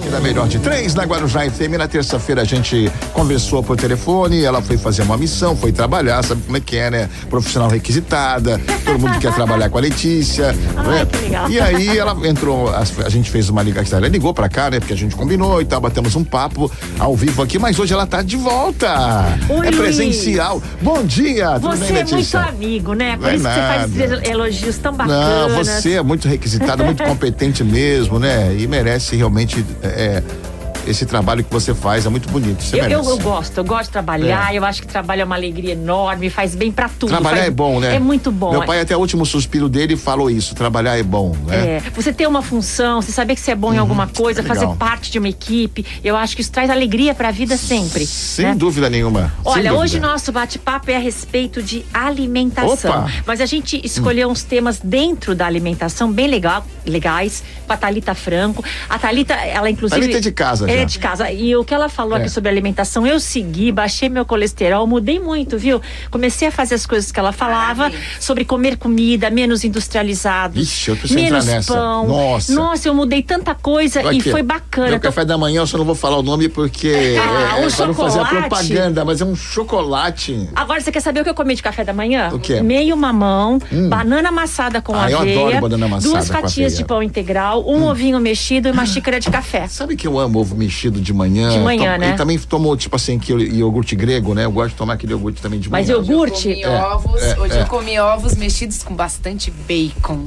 aqui da Melhor de Três, na Guarujá FM. Na terça-feira a gente conversou por telefone, ela foi fazer uma missão, foi trabalhar, sabe como é que é, né? Profissional requisitada, todo mundo quer trabalhar com a Letícia. Ai, né? que legal. E aí ela entrou, a, a gente fez uma ligação, ela ligou pra cá, né? Porque a gente combinou e tal, batemos um papo ao vivo aqui, mas hoje ela tá de volta. Oi, é Luiz. presencial. Bom dia, tudo Você bem, é muito Letícia? amigo, né? Por Não é isso que você faz elogios tão Não, bacanas. você é muito requisitada, muito competente mesmo, né? E merece realmente é, é esse trabalho que você faz, é muito bonito. Você Eu, eu, merece. eu gosto, eu gosto de trabalhar, É. eu acho que trabalho é uma alegria enorme, faz bem pra tudo. Trabalhar faz- é bom, né? É muito bom. Meu pai, até o último suspiro dele, falou isso: trabalhar é bom, né? É, você ter uma função, você saber que você é bom em alguma coisa, legal. fazer parte de uma equipe, eu acho que isso traz alegria pra vida sempre. Sem né? dúvida nenhuma. Olha, dúvida. hoje nosso bate-papo é a respeito de alimentação. Opa! Mas a gente escolheu uns temas dentro da alimentação bem legal, legais, com a Thalita Franco. A Thalita, ela inclusive. Thalita é de casa já. é de casa. E o que ela falou É. aqui sobre alimentação, eu segui, baixei meu colesterol, mudei muito, viu? Comecei a fazer as coisas que ela falava sobre comer comida menos industrializado. Ixi, eu preciso entrar menos nessa. pão. Nossa. Nossa, eu mudei tanta coisa Olha e aqui, foi bacana. Meu Então, café da manhã, eu só não vou falar o nome porque Ah, é, o é pra não fazer a chocolate. propaganda, mas é um chocolate. Agora, você quer saber o que eu comi de café da manhã? O quê? Hum. Meio mamão, banana amassada com Ah, eu aveia, adoro banana amassada duas com fatias aveia. Hum. de pão integral, um ovinho mexido e uma xícara de café. Sabe que eu amo ovo mexido de manhã? De manhã, Tom- né? E também tomo, tipo assim, que iogurte grego, né? Eu gosto de tomar aquele iogurte também de Mas manhã. iogurte- Hoje eu comi ovos, é, hoje é. eu comi ovos mexidos com bastante bacon.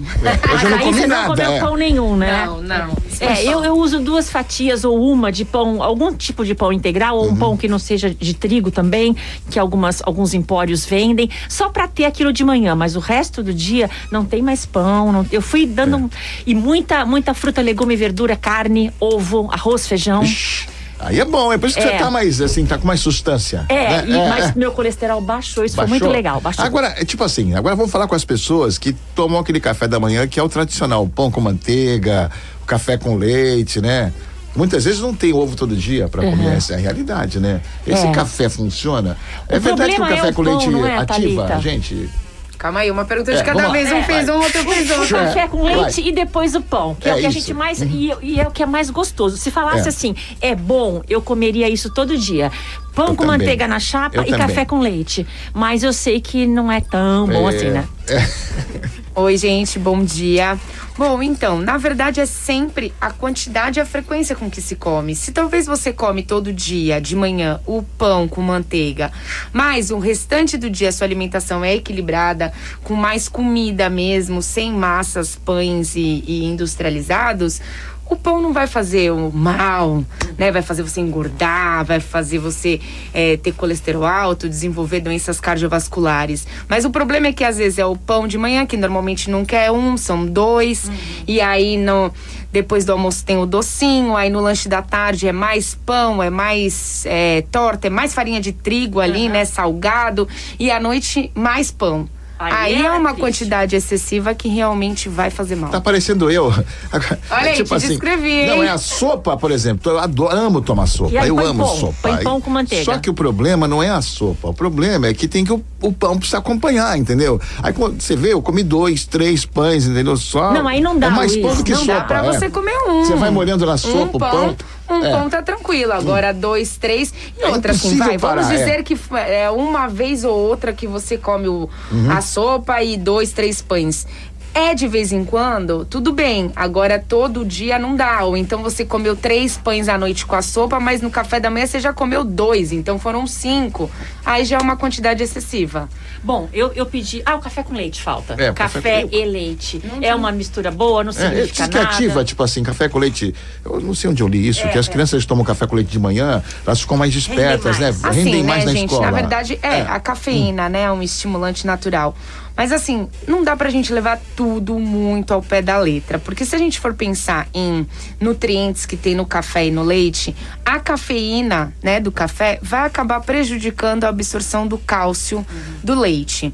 Hoje eu não Aí comi você nada. não comeu é. pão nenhum, né? Não, não. É, eu, eu uso duas fatias ou uma de pão, algum tipo de pão integral, ou um Uhum. pão que não seja de trigo também, que algumas, alguns empórios vendem, só pra ter aquilo de manhã, mas o resto do dia não tem mais pão. não- eu fui dando. É. um- e muita, muita fruta, legume, verdura, carne, ovo, arroz, feijão. Ixi, Aí é bom, é por isso que É. você tá mais, assim, tá com mais sustância. É, né? e- mas meu colesterol baixou, isso foi muito Baixou? legal. Baixou. Agora, é tipo assim, agora vamos falar com as pessoas que tomam aquele café da manhã que é o tradicional, pão com manteiga, o café com leite, né? Muitas vezes não tem ovo todo dia para comer, essa é a realidade, né? Esse É. café funciona? é O verdade que o é café o com pão, leite é, ativa, Thalita? gente? Calma aí, uma pergunta de É, cada vamos lá. vez. Um É, fez vai. um, outro fez O outro. café com Vai. leite e depois o pão, que é, É o que a isso. gente mais. E, e é o que é mais gostoso. Se falasse É. assim, é bom, eu comeria isso todo dia. Pão Eu com também. manteiga na chapa Eu e também. café com leite. Mas eu sei que não é tão bom É, assim, né? Oi, gente, bom dia. Bom, então, na verdade é sempre a quantidade e a frequência com que se come. Se talvez você come todo dia, de manhã, o pão com manteiga, mas o restante do dia sua alimentação é equilibrada, com mais comida mesmo, sem massas, pães e, e industrializados, o pão não vai fazer o mal, né? Vai fazer você engordar, vai fazer você eh, ter colesterol alto, desenvolver doenças cardiovasculares. Mas o problema é que às vezes é o pão de manhã, que normalmente não quer um, são dois. E aí no, depois do almoço tem o docinho, aí no lanche da tarde é mais pão, é mais eh, torta, é mais farinha de trigo ali, né? Salgado. E à noite mais pão. Aí Aí, é é uma triste. quantidade excessiva que realmente vai fazer mal. Tá parecendo eu. Olha aí, te descrevi, hein? Não, é a sopa, por exemplo. Eu adoro, amo tomar sopa. E aí eu põe amo pão, sopa. põe pão com manteiga. Só que o problema não é a sopa. O problema é que tem que o, o pão precisa acompanhar, entendeu? Aí quando você vê, eu comi dois, três pães, entendeu? Só. Não, aí não dá, É mais pão do que não sopa. dá Pra é. você comer um. Você vai molhando na sopa um o pão. Um É. pão tá tranquilo. Agora, dois, três. E É outra, assim, vai. Vamos parar, dizer é. que é uma vez ou outra que você come o, Uhum. a sopa e dois, três pães. É de vez em quando, tudo bem. Agora todo dia não dá. Ou então você comeu três pães à noite com a sopa, mas no café da manhã você já comeu dois. Então foram cinco. Aí já é uma quantidade excessiva. Bom, eu, eu pedi. Ah, o café com leite falta. É, o café café com- e leite. É uma mistura boa, não É, significa diz que nada. ativa, tipo assim, café com leite. Eu não sei onde eu li isso, que as crianças tomam café com leite de manhã, elas ficam mais despertas, né? mais. Assim, Rendem né, mais na gente? escola. Na verdade, é, a cafeína, né? É um estimulante natural. Mas assim, não dá pra gente levar tudo muito ao pé da letra. Porque se a gente for pensar em nutrientes que tem no café e no leite, a cafeína, né, do café vai acabar prejudicando a absorção do cálcio do leite.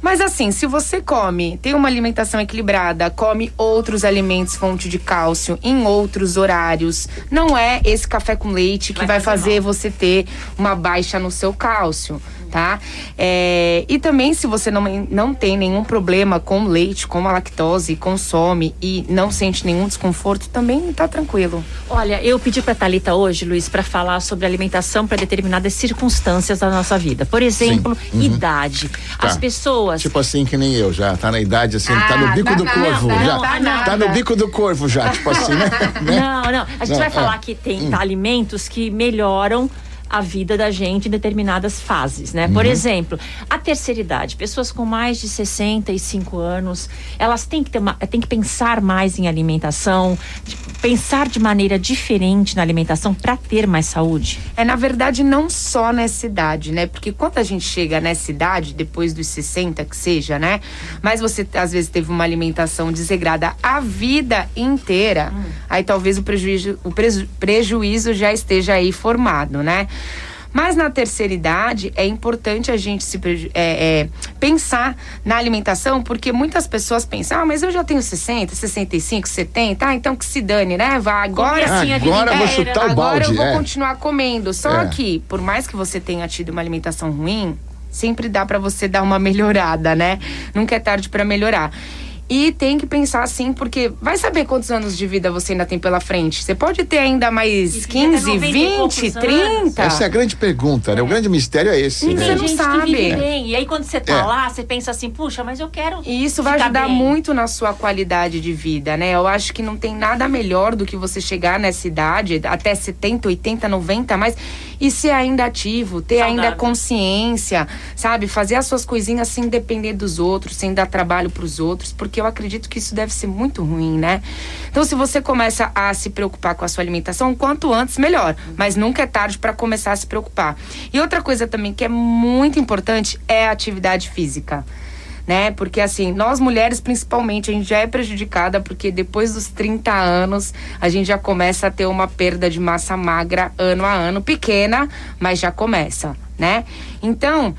Mas assim, se você come, tem uma alimentação equilibrada, come outros alimentos fonte de cálcio em outros horários, não é esse café com leite que Vai vai, fazer fazer você ter uma baixa no seu cálcio. Tá? É, e também, se você não, não tem nenhum problema com leite, com a lactose, consome e não sente nenhum desconforto, também tá tranquilo. Olha, eu pedi pra Thalita hoje, Luiz, para falar sobre alimentação para determinadas circunstâncias da nossa vida. Por exemplo, uhum. idade. Tá. As pessoas. Tipo assim, que nem eu, já tá na idade assim, ah, tá no ah, bico do corvo. Não, já, não, tá no bico do corvo já, tipo assim, né? Não, não. A gente vai falar é. que tem hum. tá, alimentos que melhoram a vida da gente em determinadas fases, né? Uhum. Por exemplo, a terceira idade, pessoas com mais de 65 anos, elas têm que ter uma, têm que pensar mais em alimentação, pensar de maneira diferente na alimentação para ter mais saúde. É na verdade não só nessa idade, né? Porque quando a gente chega nessa idade, depois dos 60 que seja, né? Mas você às vezes teve uma alimentação desregrada a vida inteira, hum. aí talvez o prejuízo, o prejuízo já esteja aí formado, né? Mas na terceira idade é importante a gente se é, é, pensar na alimentação, porque muitas pessoas pensam, ah, mas eu já tenho 60, 65, 70, ah, então que se dane, né? Vai agora sim, agora vou chutar o Agora balde, eu vou é. continuar comendo. Só é. que, por mais que você tenha tido uma alimentação ruim, sempre dá para você dar uma melhorada, né? Nunca é tarde para melhorar. E tem que pensar assim, porque vai saber quantos anos de vida você ainda tem pela frente. Você pode ter ainda mais 15, 20, 30. Essa é a grande pergunta, né? O grande mistério é esse. E né? você não sabe. E aí quando você tá é. lá, você pensa assim, puxa, mas eu quero. E isso vai ajudar bem. muito na sua qualidade de vida, né? Eu acho que não tem nada melhor do que você chegar nessa idade, até 70, 80, 90, mais, e ser ainda ativo, ter Saudável. ainda consciência, sabe? Fazer as suas coisinhas sem depender dos outros, sem dar trabalho pros outros, porque porque eu acredito que isso deve ser muito ruim, né? Então, se você começa a se preocupar com a sua alimentação, quanto antes, melhor. Mas nunca é tarde para começar a se preocupar. E outra coisa também que é muito importante é a atividade física né? Porque assim, nós mulheres principalmente, a gente já é prejudicada porque depois dos 30 anos a gente já começa a ter uma perda de massa magra ano a ano, pequena, mas já começa, né? Então,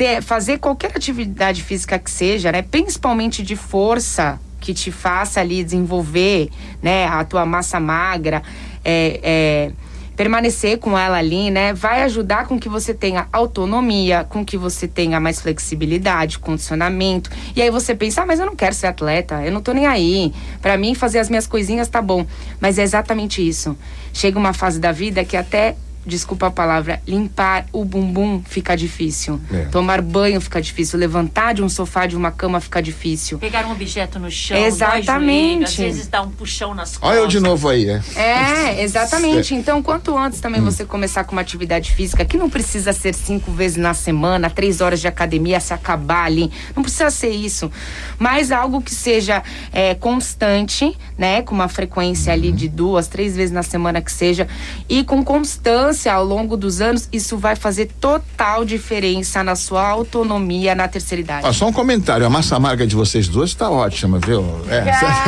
ter, fazer qualquer atividade física que seja, né? Principalmente de força, que te faça ali desenvolver, né? A tua massa magra, é, é, permanecer com ela ali, né? Vai ajudar com que você tenha autonomia, com que você tenha mais flexibilidade, condicionamento. E aí você pensa, ah, mas eu não quero ser atleta, eu não tô nem aí. Para mim, fazer as minhas coisinhas tá bom. Mas é exatamente isso. Chega uma fase da vida que até desculpa a palavra, limpar o bumbum fica difícil. É. Tomar banho fica difícil. Levantar de um sofá, de uma cama fica difícil. Pegar um objeto no chão, exatamente. Joelho, às vezes dá um puxão nas costas. Olha eu de novo aí, é. É, exatamente. É. Então, quanto antes também hum. você começar com uma atividade física, que não precisa ser cinco vezes na semana, três horas de academia, se acabar ali. Não precisa ser isso. Mas algo que seja é, constante, né? Com uma frequência ali de duas, três vezes na semana que seja. E com constância ao longo dos anos, isso vai fazer total diferença na sua autonomia na terceira idade. Ah, só um comentário, a massa amarga de vocês duas está ótima, viu? É.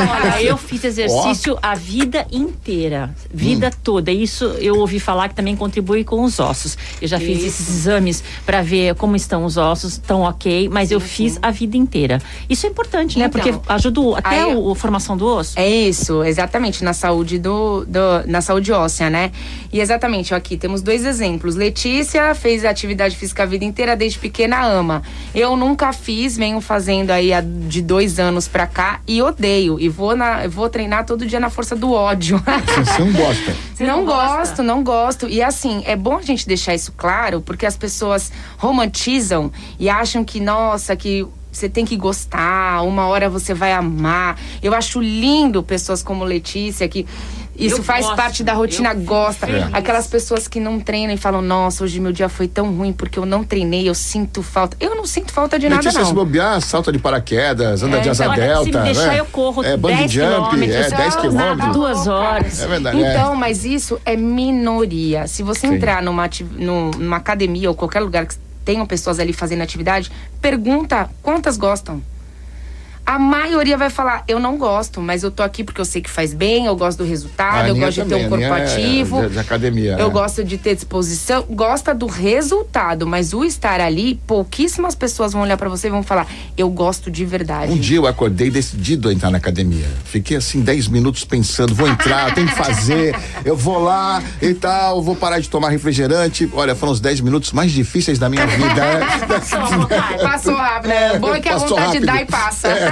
Olha, eu fiz exercício a vida inteira, vida hum. toda. Isso eu ouvi falar que também contribui com os ossos. Eu já fiz esses exames para ver como estão os ossos, estão ok, mas eu fiz a vida inteira. Isso é importante, né? Porque então, ajuda até aí, a formação do osso. É isso, exatamente, na saúde do, do na saúde óssea, né? E exatamente, aqui aqui temos dois exemplos. Letícia fez atividade física a vida inteira, desde pequena ama. Eu nunca fiz, venho fazendo aí de dois anos pra cá e odeio. E vou, na, vou treinar todo dia na força do ódio. Você não gosta? Você não, não gosto, gosta? não gosto. E assim, é bom a gente deixar isso claro, porque as pessoas romantizam e acham que, nossa, que você tem que gostar, uma hora você vai amar. Eu acho lindo pessoas como Letícia que isso eu faz gosto, parte da rotina, gosta. É. Aquelas pessoas que não treinam e falam, nossa, hoje meu dia foi tão ruim porque eu não treinei, eu sinto falta. Eu não sinto falta de Letícia, nada, não. se bobear, salta de paraquedas, anda é, de asa então, delta. Se me deixar, né? eu corro é, 10 jump, é, 10 quilômetros. Duas horas. É verdade. É. Então, mas isso é minoria. Se você Sim. entrar numa, numa academia ou qualquer lugar que tenham pessoas ali fazendo atividade, pergunta quantas gostam. A maioria vai falar: eu não gosto, mas eu tô aqui porque eu sei que faz bem, eu gosto do resultado, eu gosto de ter também, um corpo Aninha é ativo. de- de academia, Eu né? gosto de ter disposição, gosta do resultado, mas o estar ali, pouquíssimas pessoas vão olhar pra você e vão falar: eu gosto de verdade. Um dia eu acordei decidido a entrar na academia. Fiquei assim 10 minutos pensando, vou entrar, tenho que fazer, eu vou lá e tal, vou parar de tomar refrigerante. Olha, foram os 10 minutos mais difíceis da minha vida. né? Passou rápido, né? É, Bom é que a passou vontade rápido. É. dá e passa.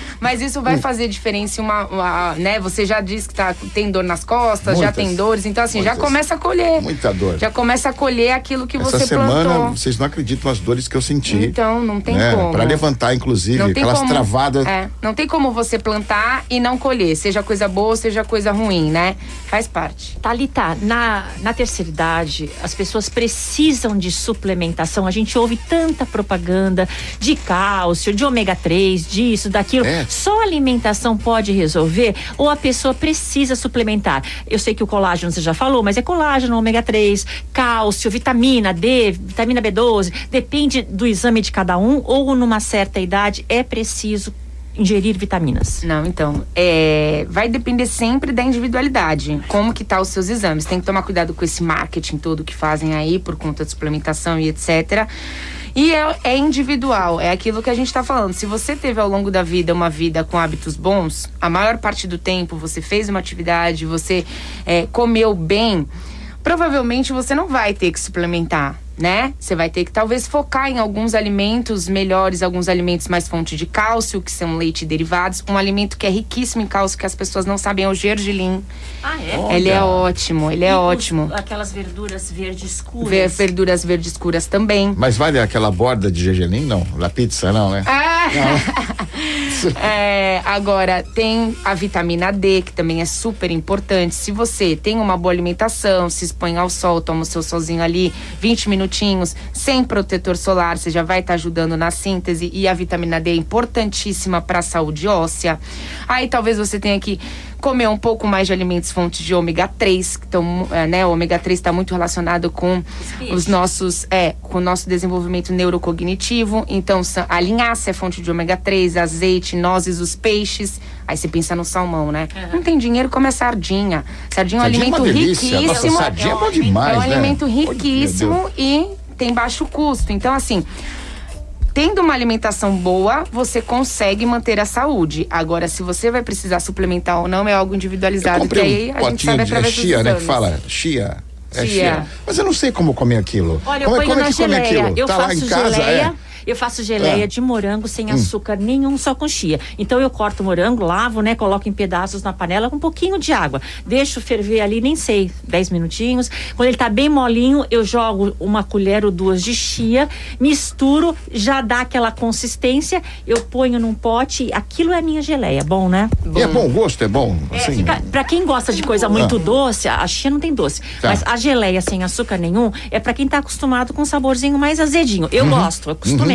Mas isso vai fazer diferença em uma, uma, né? Você já disse que tá, tem dor nas costas, já Muitas. tem dores, então assim, já Muitas. começa a colher. Muita dor. Já começa a colher aquilo que Essa você semana, plantou. vocês não acreditam as dores que eu senti. Então, não tem né? como. Pra levantar, inclusive, Não aquelas como, travadas. É, não tem como você plantar e não colher, seja coisa boa, seja coisa ruim, né? Faz parte. Thalita, na, na terceira idade, as pessoas precisam de suplementação. A gente ouve tanta propaganda de cálcio, de ômega 3, disso, daquilo. É. Só alimentação pode resolver ou a pessoa precisa suplementar? Eu sei que o colágeno você já falou, mas é colágeno, ômega 3, cálcio, vitamina D, vitamina B12. Depende do exame de cada um ou numa certa idade é preciso ingerir vitaminas. Não, então, é, vai depender sempre da individualidade. Como que tá os seus exames. Tem que tomar cuidado com esse marketing todo que fazem aí por conta de suplementação e etc. E é, é individual, é aquilo que a gente tá falando. Se você teve ao longo da vida uma vida com hábitos bons, a maior parte do tempo você fez uma atividade, você é, comeu bem, provavelmente você não vai ter que suplementar, né? Você vai ter que talvez focar em alguns alimentos melhores, alguns alimentos mais fonte de cálcio, que são leite e derivados. Um alimento que é riquíssimo em cálcio, que as pessoas não sabem, é o gergelim. Ah, é? Olha. Ele é ótimo, ele é E os- ótimo. Aquelas verduras verde escuras. Ver verduras verdes escuras também. Mas vale aquela borda de gergelim? Não. Da pizza, não, né? Ah! É, agora, tem a vitamina D, que também é super importante. Se você tem uma boa alimentação, se expõe ao sol, toma o seu solzinho ali 20 minutinhos, sem protetor solar, você já vai estar ajudando na síntese. E a vitamina D é importantíssima para a saúde óssea. Aí talvez você tenha que comer um pouco mais de alimentos fontes de ômega 3, que estão, é, né? O ômega 3 está muito relacionado com peixes. os nossos, é, com o nosso desenvolvimento neurocognitivo. Então, a linhaça é fonte de ômega 3, azeite, nozes, os peixes. Aí você pensa no salmão, né? Não tem dinheiro, come a sardinha. Sardinha é um Sardinha é alimento uma delícia. Nossa, riquíssimo. sardinha é bom um- demais, É um né? alimento riquíssimo e tem baixo custo. Então, assim, Tendo uma alimentação boa, você consegue manter a saúde. Agora, se você vai precisar suplementar ou não, é algo Eu individualizado. Que comprei aí um a gente sabe de é chia, né? Que fala chia. É Chia. chia. Mas eu não sei como comer aquilo. Olha, como eu é, ponho como é na que come geleia. aquilo? Eu tá lá faço em casa, geleia. é. Eu faço geleia É. de morango sem açúcar nenhum, só com chia. Então eu corto o morango, lavo, né? Coloco em pedaços na panela com um pouquinho de água. Deixo ferver ali, nem sei, 10 minutinhos. Quando ele tá bem molinho, eu jogo uma colher ou duas de chia, misturo, já dá aquela consistência, eu ponho num pote. Aquilo é a minha geleia. Bom, né? E é bom gosto, é bom. É, Assim, fica, pra quem gosta de coisa muito doce, a chia não tem doce. Tá. Mas a geleia sem açúcar nenhum é pra quem tá acostumado com um saborzinho mais azedinho. Eu Uhum. gosto, eu acostumei.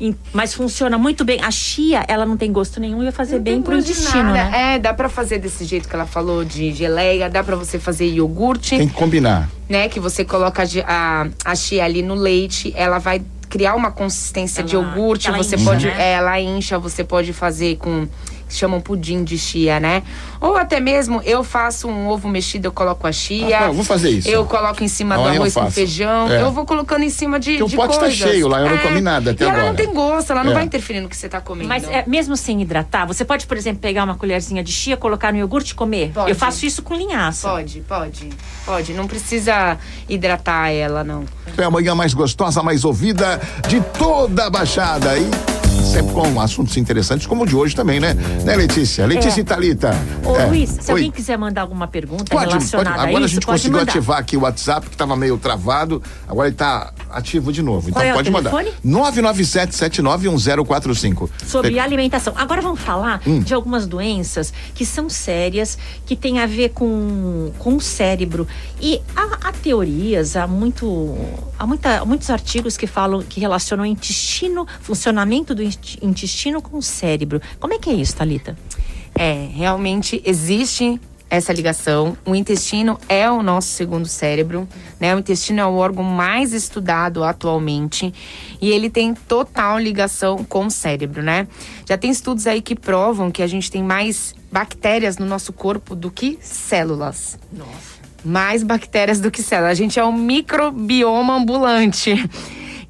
Em- mas funciona muito bem. A chia, ela não tem gosto nenhum e vai fazer Não bem pro de intestino, nada. né? É, dá pra fazer desse jeito que ela falou, de geleia, dá pra você fazer iogurte, tem que combinar. né? Que você coloca a a, a chia ali no leite, ela vai criar uma consistência de Ela- iogurte. ela você incha, pode. né? é, ela incha, você pode fazer com. Chamam pudim de chia, né? Ou até mesmo eu faço um ovo mexido, eu coloco a chia. Ah, tá, vou fazer isso. Eu coloco em cima do Amanhã arroz com feijão. É. Eu vou colocando em cima de. Porque o de pote tá coisas. cheio lá, eu não comi nada até e ela agora. não tem gosto, ela não É. vai interferir no que você tá comendo. Mas é, mesmo sem hidratar, você pode, por exemplo, pegar uma colherzinha de chia, colocar no iogurte e comer. Pode. Eu faço isso com linhaça. Pode, pode, pode. Não precisa hidratar ela, não. É a manhã mais gostosa, mais ouvida de toda a Baixada. E sempre com assuntos interessantes, como o de hoje também, né? Né, Letícia? Letícia e Thalita. Ô, É. Luiz, se Oi. alguém quiser mandar alguma pergunta Pode, pode. relacionada Agora a a isso, gente pode conseguiu mandar. ativar aqui o WhatsApp, que estava meio travado. Agora ele está ativo de novo. Então Qual é o pode mandar. telefone? 997-791045. Sobre alimentação. Agora vamos falar Hum. de algumas doenças que são sérias, que têm a ver com, com o cérebro. E há, há teorias, há, muito, há muita, muitos artigos que falam, que relacionam o intestino, funcionamento do inti- intestino com o cérebro. Como é que é isso, Thalita? É, realmente existe essa ligação. O intestino é o nosso segundo cérebro, né? O intestino é o órgão mais estudado atualmente e ele tem total ligação com o cérebro, né? Já tem estudos aí que provam que a gente tem mais bactérias no nosso corpo do que células. Nossa. Mais bactérias do que células. A gente é um microbioma ambulante.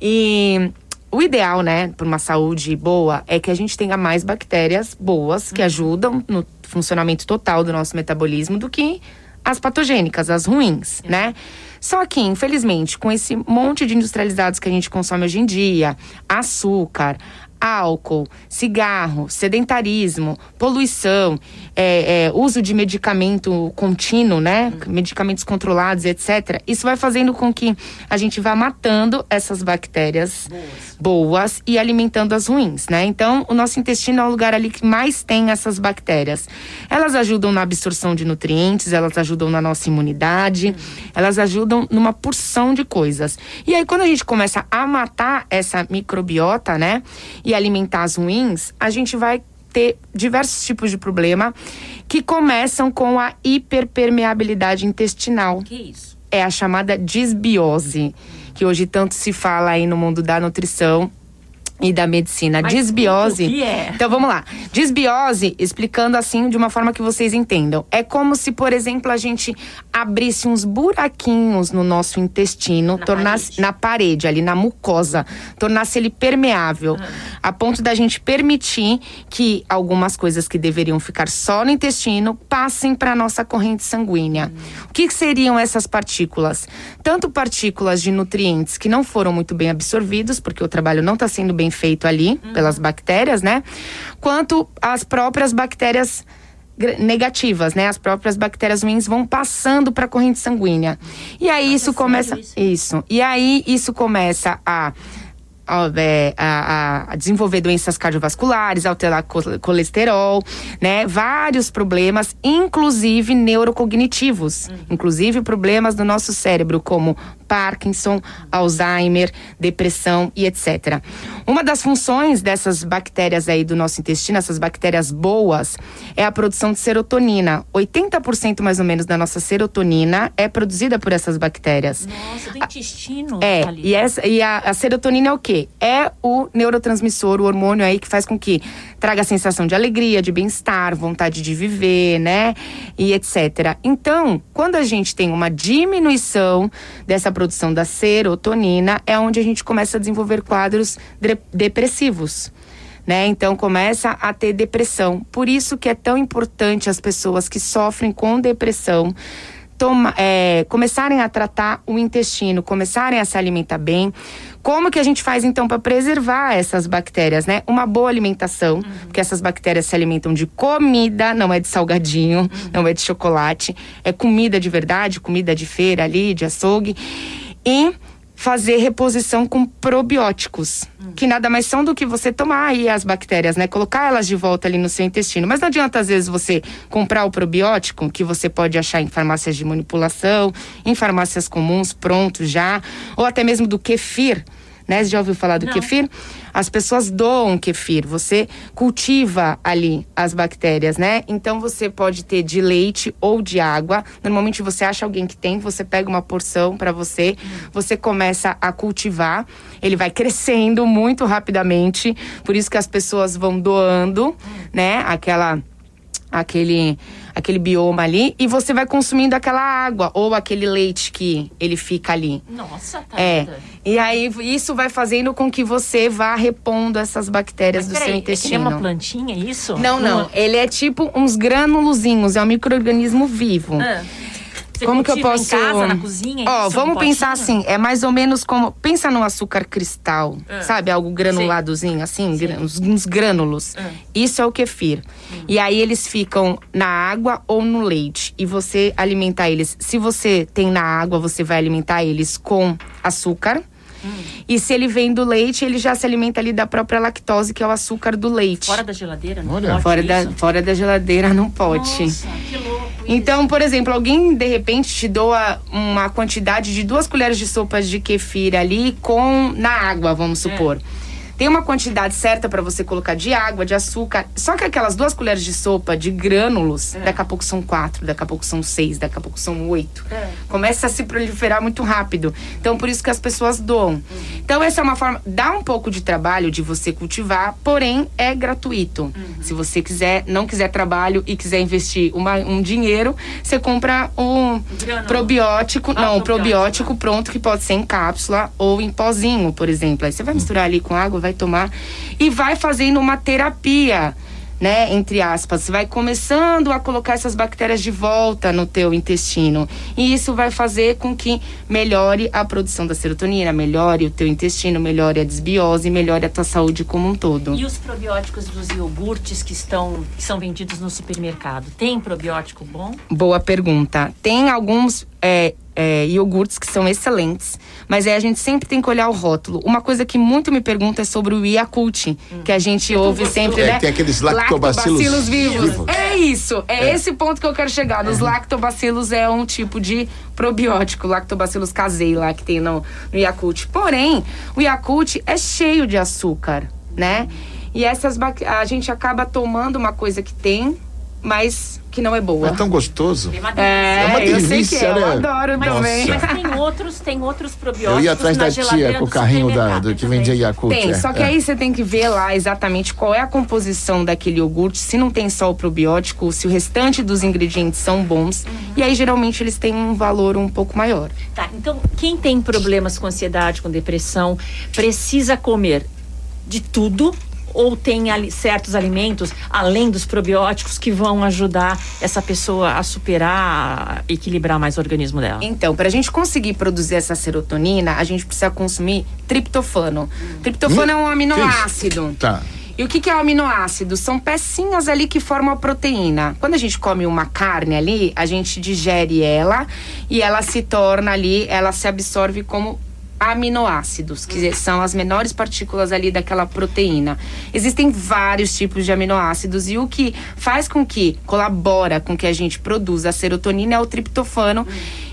E o ideal, né, para uma saúde boa, é que a gente tenha mais bactérias boas que ajudam no funcionamento total do nosso metabolismo do que as patogênicas, as ruins, né? Só que, infelizmente, com esse monte de industrializados que a gente consome hoje em dia, açúcar, álcool, cigarro, sedentarismo, poluição, é, é, uso de medicamento contínuo, né? Medicamentos controlados, etc. Isso vai fazendo com que a gente vá matando essas bactérias boas, boas e alimentando as ruins, né? Então, o nosso intestino é o lugar ali que mais tem essas bactérias. Elas ajudam na absorção de nutrientes, elas ajudam na nossa imunidade, elas ajudam numa porção de coisas. E aí, quando a gente começa a matar essa microbiota, né? E alimentar as ruins, a gente vai ter diversos tipos de problema que começam com a hiperpermeabilidade intestinal. Que isso? É a chamada disbiose, que hoje tanto se fala aí no mundo da nutrição e da medicina. Mas Disbiose. o que é? Então vamos lá. Disbiose, explicando assim de uma forma que vocês entendam. É como se, por exemplo, a gente abrisse uns buraquinhos no nosso intestino, Na tornasse parede. na parede, ali na mucosa, tornasse ele permeável, a ponto da gente permitir que algumas coisas que deveriam ficar só no intestino passem para nossa corrente sanguínea. O que, que seriam essas partículas? Tanto partículas de nutrientes que não foram muito bem absorvidos, porque o trabalho não está sendo bem feito ali pelas bactérias, né? Quanto as próprias bactérias negativas, né? As próprias bactérias ruins vão passando para a corrente sanguínea. E aí isso sério começa isso? isso. E aí isso começa a a, é, a- a desenvolver doenças cardiovasculares, alterar co- colesterol, né? Vários problemas, inclusive neurocognitivos, inclusive problemas do nosso cérebro, como Parkinson, Alzheimer, depressão e etc. Uma das funções dessas bactérias aí do nosso intestino, essas bactérias boas, é a produção de serotonina. 80% mais ou menos da nossa serotonina é produzida por essas bactérias. Nossa, do intestino. É, ali. e, essa, e a, a serotonina é o quê? É o neurotransmissor, o hormônio aí que faz com que traga a sensação de alegria, de bem-estar, vontade de viver, né? E etc. Então, quando a gente tem uma diminuição dessa produção da serotonina, é onde a gente começa a desenvolver quadros dre- depressivos. Né? Então começa a ter depressão. Por isso que é tão importante as pessoas que sofrem com depressão toma, é, começarem a tratar o intestino, começarem a se alimentar bem. Como que a gente faz então para preservar essas bactérias, né? Uma boa alimentação, porque essas bactérias se alimentam de comida, não é de salgadinho, não é de chocolate, é comida de verdade, comida de feira ali, de açougue. E fazer reposição com probióticos, que nada mais são do que você tomar aí as bactérias, né? Colocar elas de volta ali no seu intestino. Mas não adianta, às vezes, você comprar o probiótico, que você pode achar em farmácias de manipulação, em farmácias comuns, pronto já, ou até mesmo do kefir. Né? Você já ouviu falar do Não. kefir? As pessoas doam kefir, você cultiva ali as bactérias, né? Então você pode ter de leite ou de água. Normalmente você acha alguém que tem, você pega uma porção para você, você começa a cultivar. Ele vai crescendo muito rapidamente, por isso que as pessoas vão doando, né? Aquela aquele aquele bioma ali e você vai consumindo aquela água ou aquele leite que ele fica ali. Nossa, tá. É. E aí isso vai fazendo com que você vá repondo essas bactérias Mas do seu é intestino. uma plantinha, é isso? Não, não. Ele é tipo uns granulozinhos, é um microorganismo vivo. Ah, você como que eu posso. em casa, na cozinha? Ó, isso, vamos pensar assim, é mais ou menos como. Pensa no açúcar cristal, Ah. sabe? Algo granuladozinho, assim, Sim. uns, uns grânulos. Ah. Isso é o kefir. E aí eles ficam na água ou no leite. E você alimentar eles. Se você tem na água, você vai alimentar eles com açúcar. Hum. E se ele vem do leite, ele já se alimenta ali da própria lactose, que é o açúcar do leite. Fora da geladeira, não Olha. pode Fora da, isso? fora da geladeira não pode. Nossa, que louco. Então, por exemplo, alguém de repente te doa uma quantidade de duas colheres de sopa de kefir ali com na água, vamos É. Tem uma quantidade certa para você colocar de água, de açúcar. Só que aquelas duas colheres de sopa de grânulos, é. daqui a pouco são quatro, daqui a pouco são seis, daqui a pouco são oito. É. Começa a se proliferar muito rápido. Então, por isso que as pessoas doam. Uhum. Então, essa é uma forma. Dá um pouco de trabalho de você cultivar, porém é gratuito. Uhum. Se você quiser, não quiser trabalho e quiser investir uma, um dinheiro, você compra um Grânula. probiótico. Ah, não, um probiótico pronto que pode ser em cápsula ou em pozinho, por exemplo. Aí você vai misturar ali com água, vai tomar e vai fazendo uma terapia né, entre aspas, vai começando a colocar essas bactérias de volta no teu intestino. E isso vai fazer com que melhore a produção da serotonina, melhore o teu intestino, melhore a desbiose, melhore a tua saúde como um todo. E os probióticos dos iogurtes que estão que são vendidos no supermercado, tem probiótico bom? Boa pergunta. Tem alguns é, é, iogurtes que são excelentes, mas aí a gente sempre tem que olhar o rótulo. Uma coisa que muito me pergunta é sobre o Yakult, hum. que a gente ouve sempre, é, né? Tem aqueles lactobacilos, lactobacilos vivos. vivos. É isso, é, é, esse ponto que eu quero chegar. Os lactobacilos é um tipo de probiótico, lactobacilos casei lá que tem no, no Yakult. Porém, o Yakult é cheio de açúcar, né? E essas a gente acaba tomando uma coisa que tem, mas que não é boa. É tão gostoso. É, é uma delícia, eu sei que é, né? eu adoro mas, também. Mas tem outros, tem outros probióticos. Eu ia atrás da tia com o carrinho da, do que vendia Yakult. Tem, é, só que é. aí você tem que ver lá exatamente qual é a composição daquele iogurte, se não tem só o probiótico, se o restante dos ingredientes são bons. Uhum. E aí geralmente eles têm um valor um pouco maior. Tá, então quem tem problemas com ansiedade, com depressão, precisa comer de tudo ou tem ali certos alimentos, além dos probióticos, que vão ajudar essa pessoa a superar, a equilibrar mais o organismo dela? Então, para a gente conseguir produzir essa serotonina, a gente precisa consumir triptofano. Hum. Triptofano hum? é um aminoácido. Tá. E o que, que é o aminoácido? São pecinhas ali que formam a proteína. Quando a gente come uma carne ali, a gente digere ela e ela se torna ali, ela se absorve como aminoácidos, que são as menores partículas ali daquela proteína. Existem vários tipos de aminoácidos e o que faz com que colabora com que a gente produza a serotonina é o triptofano.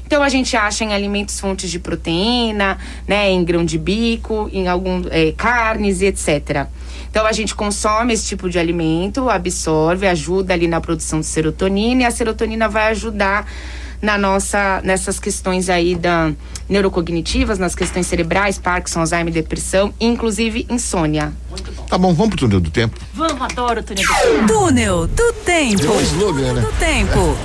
Então a gente acha em alimentos fontes de proteína, né, em grão de bico, em algum é, carnes etc. Então a gente consome esse tipo de alimento, absorve, ajuda ali na produção de serotonina e a serotonina vai ajudar na nossa nessas questões aí da neurocognitivas, nas questões cerebrais, Parkinson, Alzheimer, depressão, inclusive insônia. Muito bom. Tá bom, vamos pro túnel do tempo. Vamos, adoro o túnel do tempo. Túnel do tempo. Virou um slogan, né? Do tempo.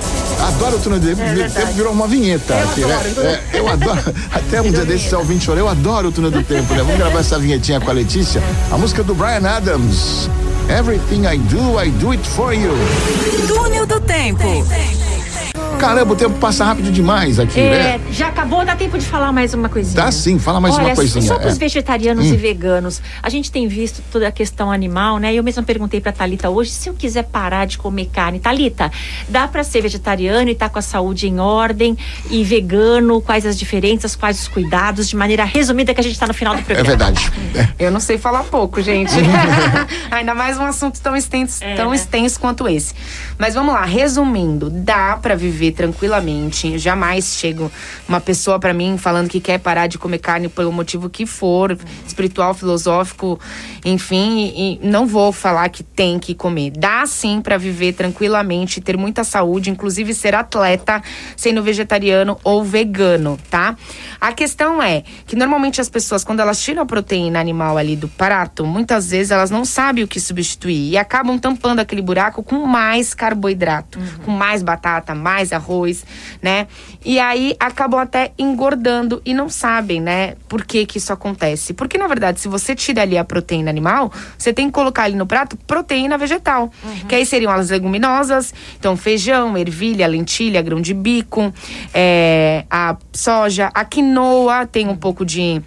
Adoro o túnel do tempo. É tempo virou uma vinheta eu aqui, né? adoro, né? É, eu adoro. Até um dia desses, ouvinte chorou. Eu adoro o túnel do tempo, né? Vamos gravar essa vinhetinha com a Letícia. A música do Brian Adams. Everything I do, I do it for you. Túnel do tempo. Caramba, o tempo passa rápido demais aqui, é, né? Já acabou, dá tempo de falar mais uma coisinha. Dá sim, fala mais Olha, uma coisinha. Só para os é. vegetarianos hum. e veganos, a gente tem visto toda a questão animal, né? Eu mesma perguntei para Talita hoje se eu quiser parar de comer carne, Talita, dá para ser vegetariano e estar tá com a saúde em ordem e vegano, quais as diferenças, quais os cuidados, de maneira resumida que a gente está no final do é programa. É verdade. Eu não sei falar pouco, gente. Ainda mais um assunto tão extenso, é, tão né? extenso quanto esse. Mas vamos lá, resumindo, dá para viver tranquilamente. Jamais chega uma pessoa para mim falando que quer parar de comer carne pelo motivo que for, espiritual, filosófico, enfim, e não vou falar que tem que comer. Dá sim para viver tranquilamente, ter muita saúde, inclusive ser atleta, sendo vegetariano ou vegano, tá? A questão é que normalmente as pessoas, quando elas tiram a proteína animal ali do prato, muitas vezes elas não sabem o que substituir e acabam tampando aquele buraco com mais carboidrato, uhum. com mais batata, mais arroz, né? E aí acabam até engordando e não sabem, né, por que que isso acontece. Porque na verdade, se você tira ali a proteína animal, você tem que colocar ali no prato proteína vegetal, uhum. que aí seriam as leguminosas, então feijão, ervilha, lentilha, grão de bico, é, a soja, a quinoa tem um pouco de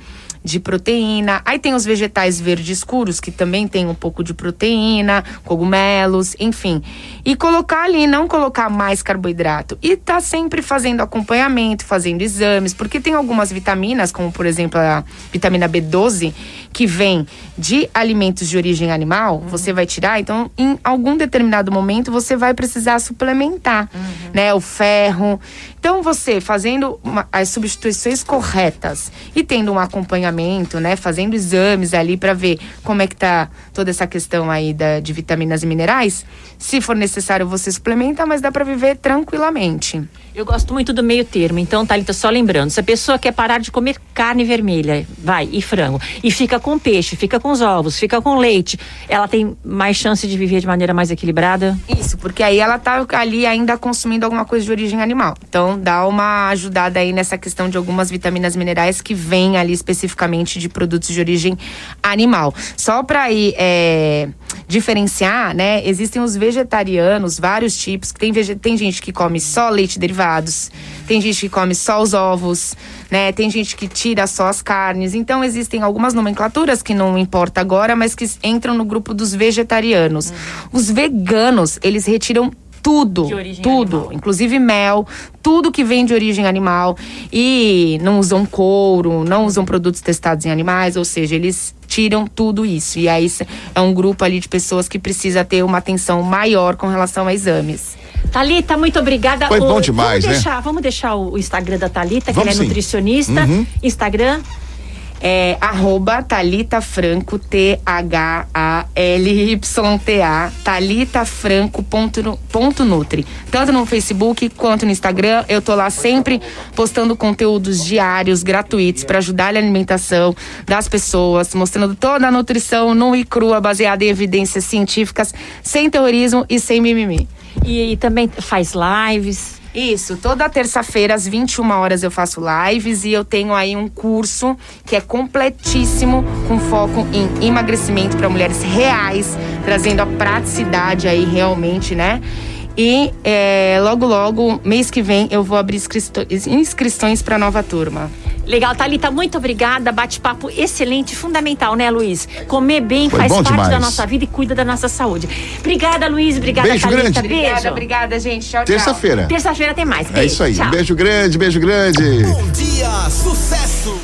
de proteína. Aí tem os vegetais verdes escuros, que também tem um pouco de proteína, cogumelos, enfim. E colocar ali, não colocar mais carboidrato. E tá sempre fazendo acompanhamento, fazendo exames, porque tem algumas vitaminas, como por exemplo a vitamina B12, que vem de alimentos de origem animal, uhum. você vai tirar, então em algum determinado momento você vai precisar suplementar, uhum. né, o ferro. Então você fazendo uma, as substituições corretas e tendo um acompanhamento né? Fazendo exames ali para ver como é que tá toda essa questão aí da, de vitaminas e minerais. Se for necessário, você suplementa, mas dá para viver tranquilamente. Eu gosto muito do meio termo. Então, Thalita, só lembrando, se a pessoa quer parar de comer carne vermelha, vai, e frango, e fica com peixe, fica com os ovos, fica com leite, ela tem mais chance de viver de maneira mais equilibrada? Isso, porque aí ela tá ali ainda consumindo alguma coisa de origem animal. Então, dá uma ajudada aí nessa questão de algumas vitaminas minerais que vêm ali especificamente de produtos de origem animal. Só para aí é, diferenciar, né? Existem os vegetarianos, vários tipos. Tem, tem gente que come só leite derivados, tem gente que come só os ovos, né? Tem gente que tira só as carnes. Então existem algumas nomenclaturas que não importa agora, mas que entram no grupo dos vegetarianos. Uhum. Os veganos, eles retiram tudo, tudo, animal. inclusive mel, tudo que vem de origem animal e não usam couro, não usam produtos testados em animais, ou seja, eles tiram tudo isso. E aí é um grupo ali de pessoas que precisa ter uma atenção maior com relação a exames. Talita, muito obrigada. Foi bom demais, vamos né? Deixar, vamos deixar o Instagram da Talita, que ela é sim. nutricionista. Uhum. Instagram é arroba Thalita Franco, T-H-A-L-Y-T-A, Thalita Franco ponto, ponto Nutri. Tanto no Facebook quanto no Instagram, eu tô lá sempre postando conteúdos diários, gratuitos, para ajudar na alimentação das pessoas, mostrando toda a nutrição nua e crua, baseada em evidências científicas, sem terrorismo e sem mimimi. E, e também faz lives. Isso, toda terça-feira às 21 horas eu faço lives e eu tenho aí um curso que é completíssimo com foco em emagrecimento para mulheres reais, trazendo a praticidade aí realmente, né? E é, logo, logo, mês que vem, eu vou abrir inscrições para nova turma. Legal, Thalita, muito obrigada. Bate-papo excelente, fundamental, né, Luiz? Comer bem Foi faz parte demais. da nossa vida e cuida da nossa saúde. Obrigada, Luiz. Obrigada, beijo Thalita. Grande. Beijo. Obrigada, obrigada, gente. Tchau, tchau. Terça-feira. Terça-feira tem mais. É Beijo. isso aí. Tchau. Beijo grande, beijo grande. Bom dia, sucesso!